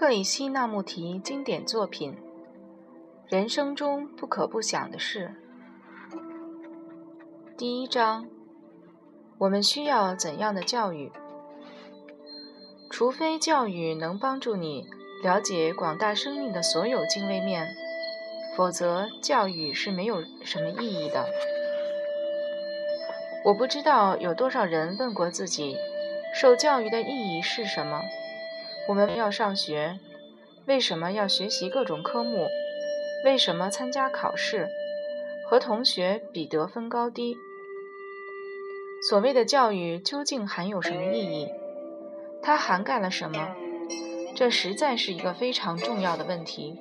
克里希那穆提经典作品：人生中不可不想的事。第一章：我们需要怎样的教育？除非教育能帮助你了解广大生命的所有精微面，否则教育是没有什么意义的。我不知道有多少人问过自己，受教育的意义是什么？我们要上学，为什么要学习各种科目？为什么参加考试？和同学比得分高低？所谓的教育究竟含有什么意义？它涵盖了什么？这实在是一个非常重要的问题。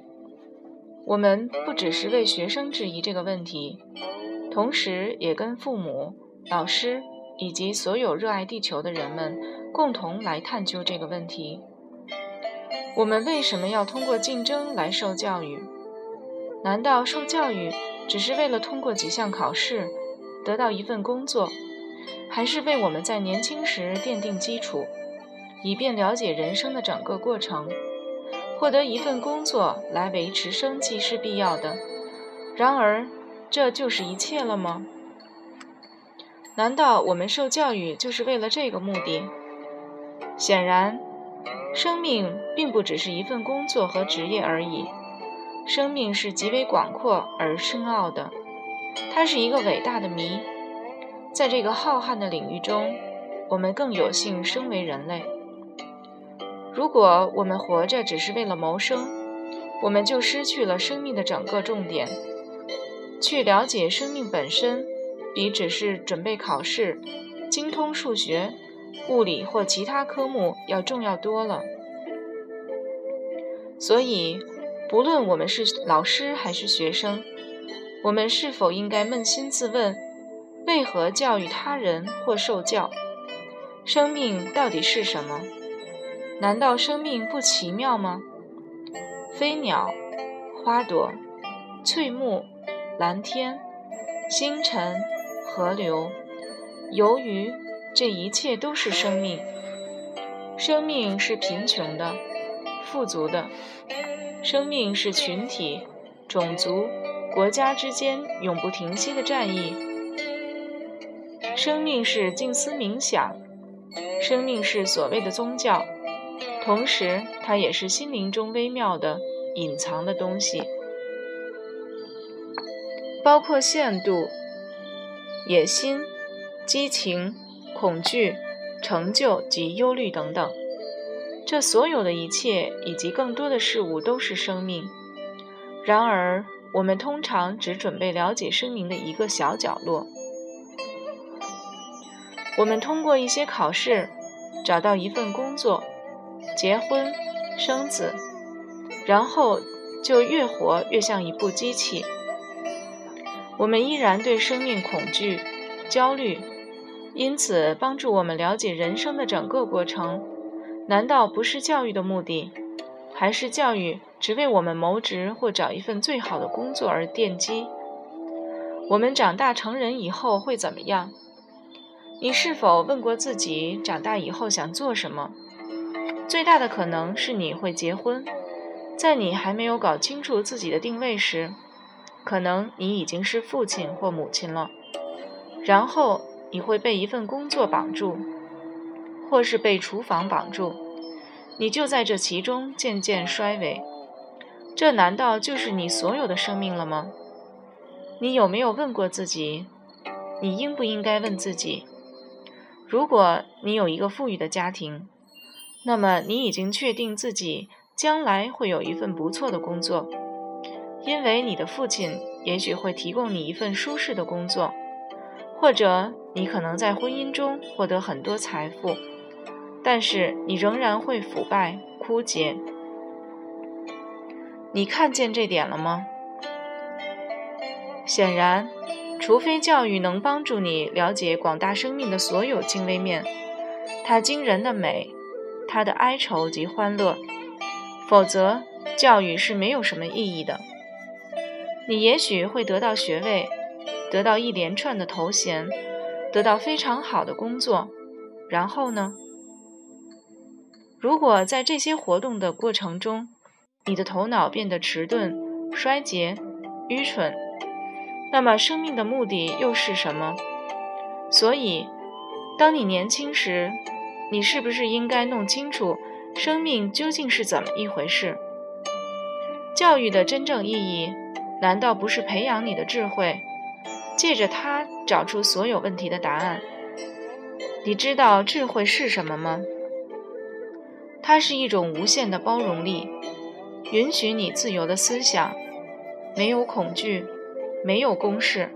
我们不只是为学生质疑这个问题，同时也跟父母。老师以及所有热爱地球的人们共同来探究这个问题：我们为什么要通过竞争来受教育？难道受教育只是为了通过几项考试得到一份工作，还是为我们在年轻时奠定基础，以便了解人生的整个过程？获得一份工作来维持生计是必要的，然而这就是一切了吗？难道我们受教育就是为了这个目的？显然，生命并不只是一份工作和职业而已。生命是极为广阔而深奥的，它是一个伟大的谜。在这个浩瀚的领域中，我们更有幸生为人类。如果我们活着只是为了谋生，我们就失去了生命的整个重点，去了解生命本身。比只是准备考试、精通数学、物理或其他科目要重要多了。所以，不论我们是老师还是学生，我们是否应该扪心自问：为何教育他人或受教？生命到底是什么？难道生命不奇妙吗？飞鸟、花朵、翠木、蓝天、星辰。河流，由于这一切都是生命。生命是贫穷的，富足的；生命是群体、种族、国家之间永不停息的战役。生命是静思冥想，生命是所谓的宗教，同时它也是心灵中微妙的、隐藏的东西，包括限度。野心、激情、恐惧、成就及忧虑等等，这所有的一切以及更多的事物都是生命。然而，我们通常只准备了解生命的一个小角落。我们通过一些考试，找到一份工作，结婚、生子，然后就越活越像一部机器。我们依然对生命恐惧、焦虑，因此帮助我们了解人生的整个过程。难道不是教育的目的？还是教育只为我们谋职或找一份最好的工作而奠基？我们长大成人以后会怎么样？你是否问过自己，长大以后想做什么？最大的可能是你会结婚，在你还没有搞清楚自己的定位时。可能你已经是父亲或母亲了，然后你会被一份工作绑住，或是被厨房绑住，你就在这其中渐渐衰微。这难道就是你所有的生命了吗？你有没有问过自己？你应不应该问自己：如果你有一个富裕的家庭，那么你已经确定自己将来会有一份不错的工作。因为你的父亲也许会提供你一份舒适的工作，或者你可能在婚姻中获得很多财富，但是你仍然会腐败枯竭。你看见这点了吗？显然，除非教育能帮助你了解广大生命的所有精微面，它惊人的美，它的哀愁及欢乐，否则教育是没有什么意义的。你也许会得到学位，得到一连串的头衔，得到非常好的工作，然后呢？如果在这些活动的过程中，你的头脑变得迟钝、衰竭、愚蠢，那么生命的目的又是什么？所以，当你年轻时，你是不是应该弄清楚生命究竟是怎么一回事？教育的真正意义，难道不是培养你的智慧，借着它找出所有问题的答案？你知道智慧是什么吗？它是一种无限的包容力，允许你自由的思想，没有恐惧，没有公式，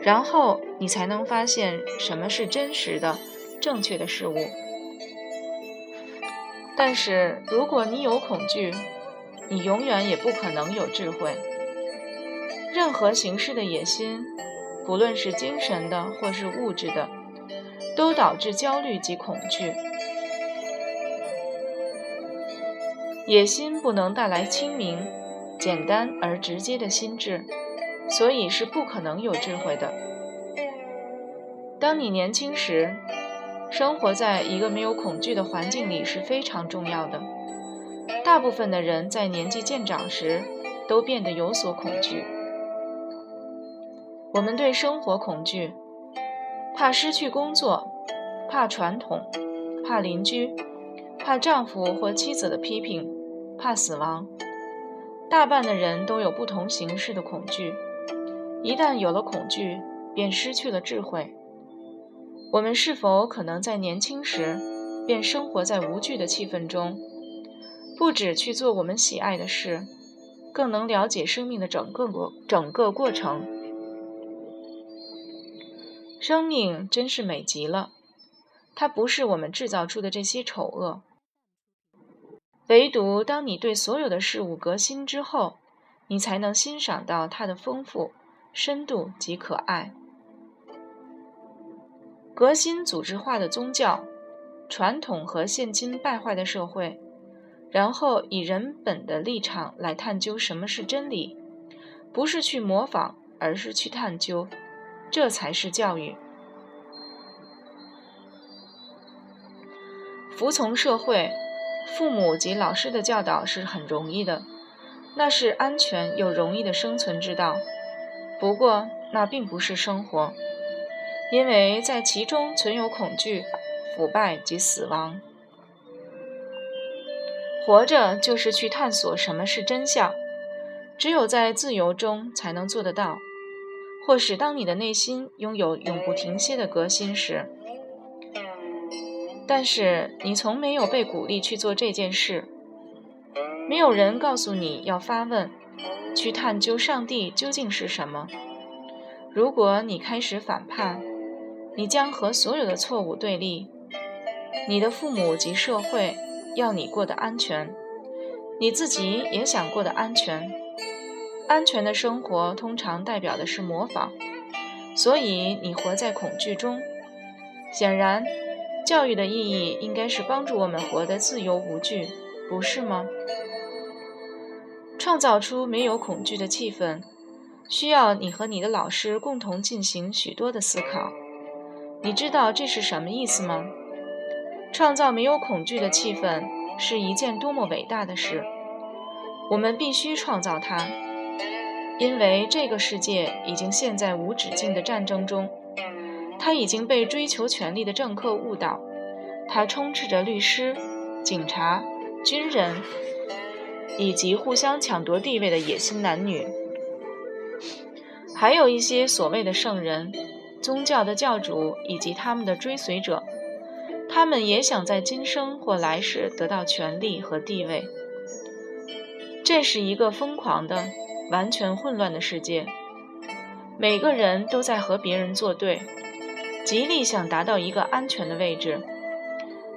然后你才能发现什么是真实的、正确的事物。但是，如果你有恐惧，你永远也不可能有智慧。任何形式的野心，不论是精神的或是物质的，都导致焦虑及恐惧。野心不能带来清明、简单而直接的心智，所以是不可能有智慧的。当你年轻时，生活在一个没有恐惧的环境里是非常重要的。大部分的人在年纪渐长时都变得有所恐惧。我们对生活恐惧，怕失去工作，怕传统，怕邻居。怕丈夫或妻子的批评，怕死亡。大半的人都有不同形式的恐惧。一旦有了恐惧，便失去了智慧。我们是否可能在年轻时便生活在无惧的气氛中，不止去做我们喜爱的事，更能了解生命的整个过整个过程？生命真是美极了，它不是我们制造出的这些丑恶。唯独当你对所有的事物革新之后，你才能欣赏到它的丰富、深度及可爱。革新组织化的宗教、传统和现今败坏的社会，然后以人本的立场来探究什么是真理，不是去模仿，而是去探究，这才是教育。服从社会。父母及老师的教导是很容易的，那是安全又容易的生存之道。不过，那并不是生活，因为在其中存有恐惧、腐败及死亡。活着就是去探索什么是真相，只有在自由中才能做得到。或是当你的内心拥有永不停歇的革新时。但是你从没有被鼓励去做这件事，没有人告诉你要发问，去探究上帝究竟是什么。如果你开始反叛，你将和所有的错误对立。你的父母及社会要你过得安全，你自己也想过得安全。安全的生活通常代表的是模仿，所以你活在恐惧中。显然。教育的意义应该是帮助我们活得自由无惧，不是吗？创造出没有恐惧的气氛，需要你和你的老师共同进行许多的思考。你知道这是什么意思吗？创造没有恐惧的气氛是一件多么伟大的事！我们必须创造它，因为这个世界已经陷在无止境的战争中。他已经被追求权力的政客误导，他充斥着律师、警察、军人，以及互相抢夺地位的野心男女，还有一些所谓的圣人、宗教的教主以及他们的追随者，他们也想在今生或来世得到权力和地位。这是一个疯狂的、完全混乱的世界，每个人都在和别人作对。极力想达到一个安全的位置，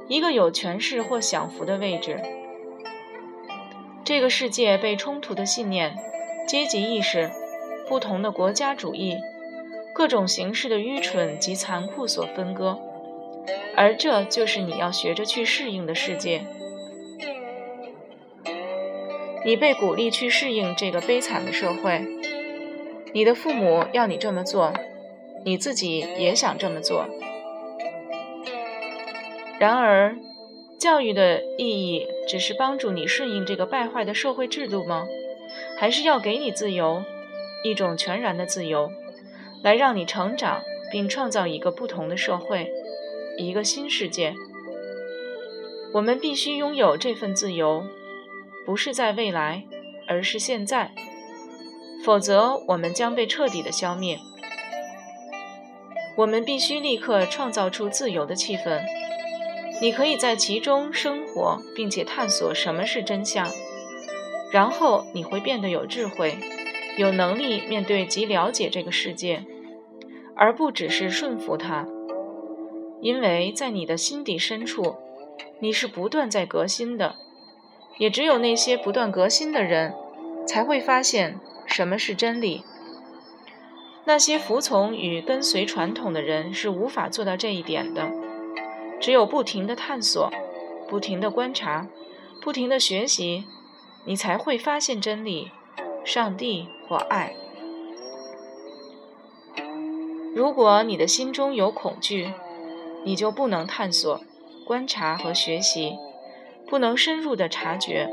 一个有权势或享福的位置。这个世界被冲突的信念、阶级意识、不同的国家主义、各种形式的愚蠢及残酷所分割，而这就是你要学着去适应的世界。你被鼓励去适应这个悲惨的社会，你的父母要你这么做。你自己也想这么做，然而，教育的意义只是帮助你顺应这个败坏的社会制度吗？还是要给你自由，一种全然的自由，来让你成长，并创造一个不同的社会，一个新世界？我们必须拥有这份自由，不是在未来，而是现在，否则我们将被彻底的消灭。我们必须立刻创造出自由的气氛。你可以在其中生活，并且探索什么是真相，然后你会变得有智慧，有能力面对及了解这个世界，而不只是顺服它。因为在你的心底深处，你是不断在革新的。也只有那些不断革新的人，才会发现什么是真理。那些服从与跟随传统的人是无法做到这一点的。只有不停的探索，不停的观察，不停的学习，你才会发现真理、上帝或爱。如果你的心中有恐惧，你就不能探索、观察和学习，不能深入的察觉。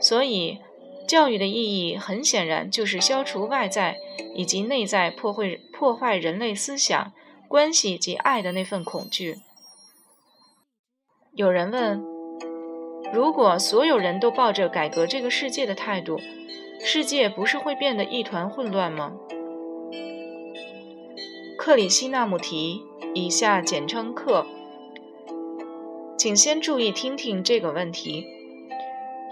所以，教育的意义很显然就是消除外在以及内在破坏破坏人类思想、关系及爱的那份恐惧。有人问：如果所有人都抱着改革这个世界的态度，世界不是会变得一团混乱吗？克里希那穆提（以下简称克），请先注意听听这个问题，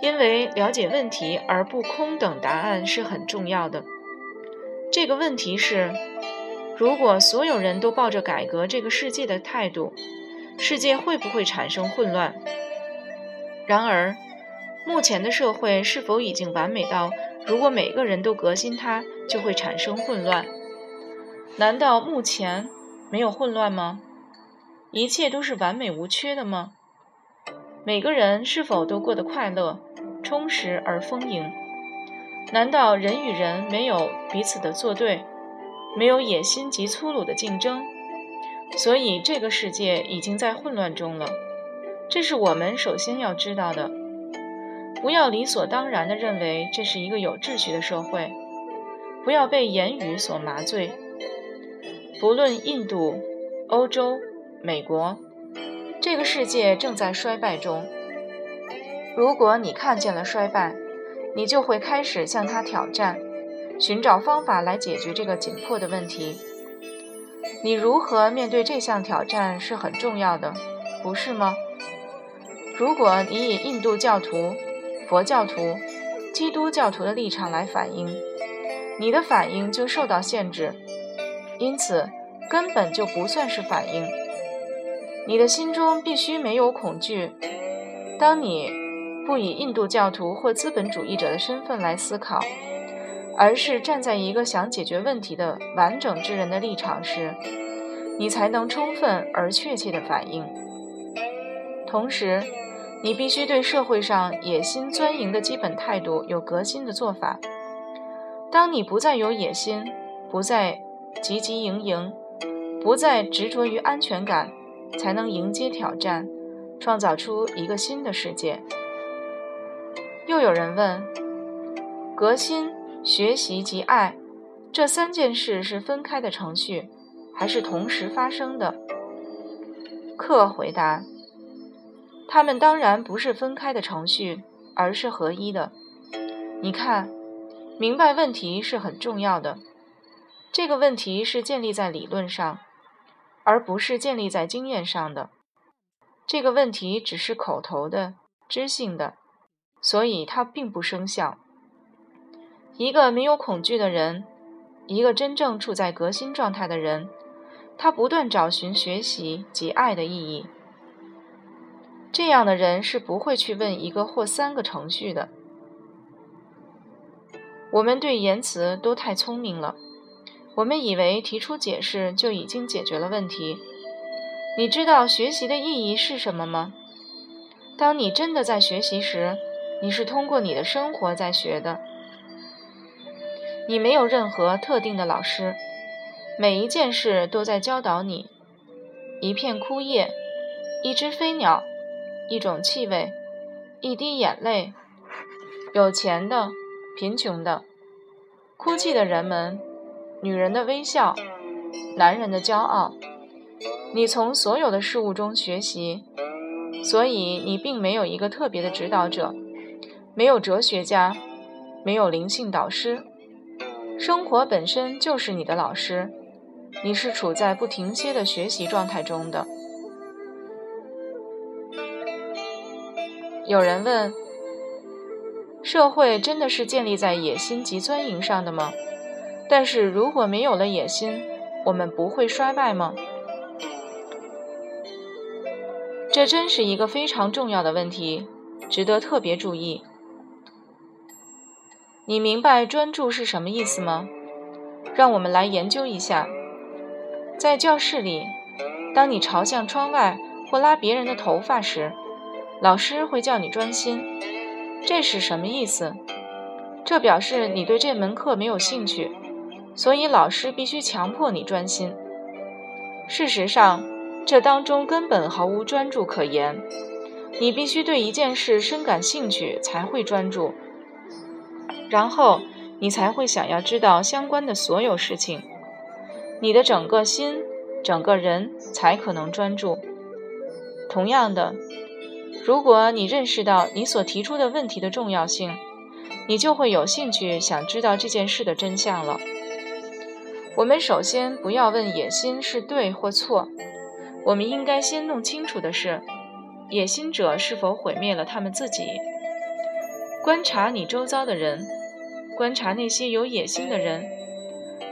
因为了解问题而不空等答案是很重要的。这个问题是：如果所有人都抱着改革这个世界的态度，世界会不会产生混乱？然而，目前的社会是否已经完美到，如果每个人都革新它，就会产生混乱？难道目前没有混乱吗？一切都是完美无缺的吗？每个人是否都过得快乐、充实而丰盈？难道人与人没有彼此的作对，没有野心及粗鲁的竞争？所以，这个世界已经在混乱中了，这是我们首先要知道的。不要理所当然地认为这是一个有秩序的社会，不要被言语所麻醉。不论印度、欧洲、美国，这个世界正在衰败中。如果你看见了衰败，你就会开始向它挑战，寻找方法来解决这个紧迫的问题。你如何面对这项挑战是很重要的，不是吗？如果你以印度教徒、佛教徒、基督教徒的立场来反应，你的反应就受到限制，因此根本就不算是反应。你的心中必须没有恐惧。当你不以印度教徒或资本主义者的身份来思考。而是站在一个想解决问题的完整之人的立场时，你才能充分而确切的反应。同时，你必须对社会上野心钻营的基本态度有革新的做法。当你不再有野心，不再汲汲营营，不再执着于安全感，才能迎接挑战，创造出一个新的世界。又有人问：革新？学习及爱，这三件事是分开的程序，还是同时发生的？克回答：他们当然不是分开的程序，而是合一的。你看，明白问题是很重要的。这个问题是建立在理论上，而不是建立在经验上的。这个问题只是口头的、知性的，所以它并不生效。一个没有恐惧的人，一个真正处在革新状态的人，他不断找寻学习及爱的意义。这样的人是不会去问一个或三个程序的。我们对言辞都太聪明了，我们以为提出解释就已经解决了问题。你知道学习的意义是什么吗？当你真的在学习时，你是通过你的生活在学的。你没有任何特定的老师，每一件事都在教导你。一片枯叶，一只飞鸟，一种气味，一滴眼泪，有钱的，贫穷的，哭泣的人们，女人的微笑，男人的骄傲。你从所有的事物中学习，所以你并没有一个特别的指导者，没有哲学家，没有灵性导师。生活本身就是你的老师，你是处在不停歇的学习状态中的。有人问：社会真的是建立在野心及钻营上的吗？但是如果没有了野心，我们不会衰败吗？这真是一个非常重要的问题，值得特别注意。你明白专注是什么意思吗？让我们来研究一下。在教室里，当你朝向窗外或拉别人的头发时，老师会叫你专心，这是什么意思？这表示你对这门课没有兴趣，所以老师必须强迫你专心。事实上，这当中根本毫无专注可言。你必须对一件事深感兴趣才会专注，然后你才会想要知道相关的所有事情。你的整个心、整个人才可能专注。同样的。如果你认识到你所提出的问题的重要性，你就会有兴趣想知道这件事的真相了。我们首先不要问野心是对或错，我们应该先弄清楚的是，野心者是否毁灭了他们自己。观察你周遭的人，观察那些有野心的人。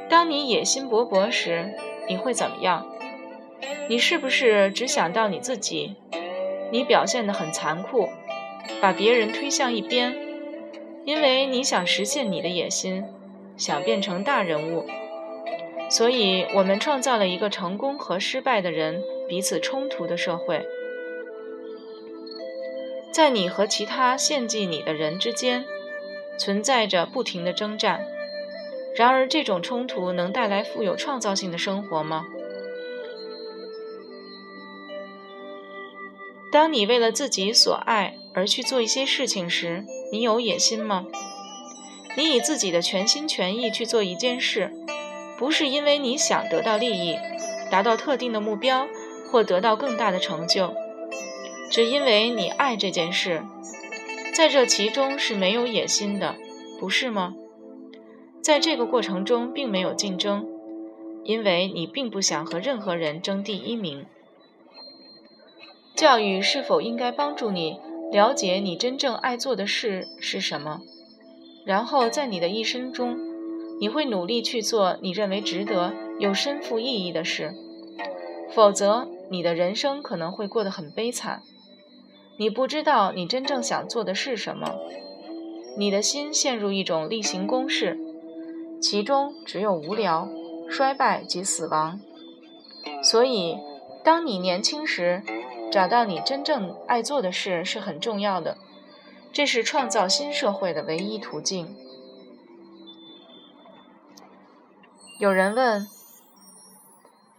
当你野心勃勃时，你会怎么样？你是不是只想到你自己？你表现得很残酷，把别人推向一边，因为你想实现你的野心，想变成大人物。所以，我们创造了一个成功和失败的人彼此冲突的社会。在你和其他献祭你的人之间，存在着不停的征战。然而，这种冲突能带来富有创造性的生活吗？当你为了自己所爱而去做一些事情时，你有野心吗？你以自己的全心全意去做一件事，不是因为你想得到利益、达到特定的目标或得到更大的成就，只因为你爱这件事，在这其中是没有野心的，不是吗？在这个过程中并没有竞争，因为你并不想和任何人争第一名。教育是否应该帮助你了解你真正爱做的事是什么？然后在你的一生中，你会努力去做你认为值得、有深富意义的事。否则，你的人生可能会过得很悲惨。你不知道你真正想做的是什么，你的心陷入一种例行公事，其中只有无聊、衰败及死亡。所以，当你年轻时，找到你真正爱做的事是很重要的，这是创造新社会的唯一途径。有人问，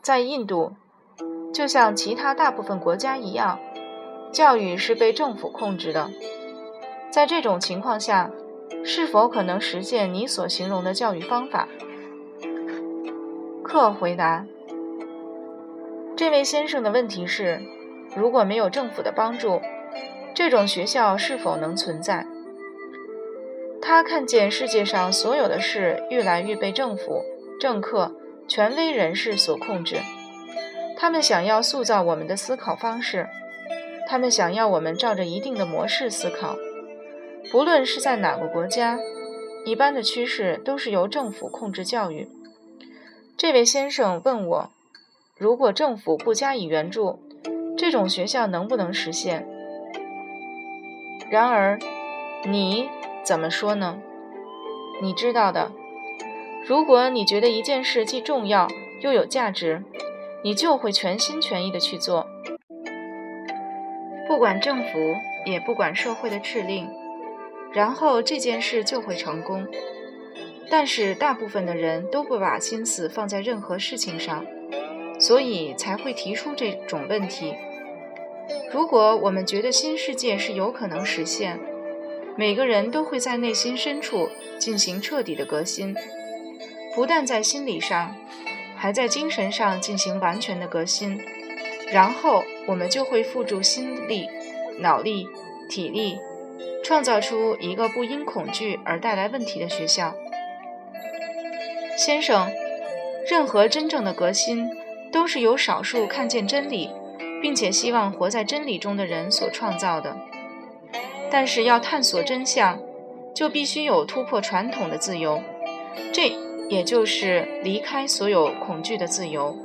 在印度，就像其他大部分国家一样，教育是被政府控制的。在这种情况下，是否可能实现你所形容的教育方法？克回答：这位先生的问题是。如果没有政府的帮助，这种学校是否能存在？他看见世界上所有的事越来越被政府、政客、权威人士所控制。他们想要塑造我们的思考方式，他们想要我们照着一定的模式思考。不论是在哪个国家，一般的趋势都是由政府控制教育。这位先生问我：如果政府不加以援助？这种学校能不能实现？然而，你怎么说呢？你知道的，如果你觉得一件事既重要又有价值，你就会全心全意的去做，不管政府，也不管社会的敕令，然后这件事就会成功。但是，大部分的人都不把心思放在任何事情上，所以才会提出这种问题。如果我们觉得新世界是有可能实现，每个人都会在内心深处进行彻底的革新，不但在心理上，还在精神上进行完全的革新。然后我们就会付诸心力、脑力、体力，创造出一个不因恐惧而带来问题的学校。先生，任何真正的革新，都是由少数看见真理，并且希望活在真理中的人所创造的。但是要探索真相，就必须有突破传统的自由，这也就是离开所有恐惧的自由。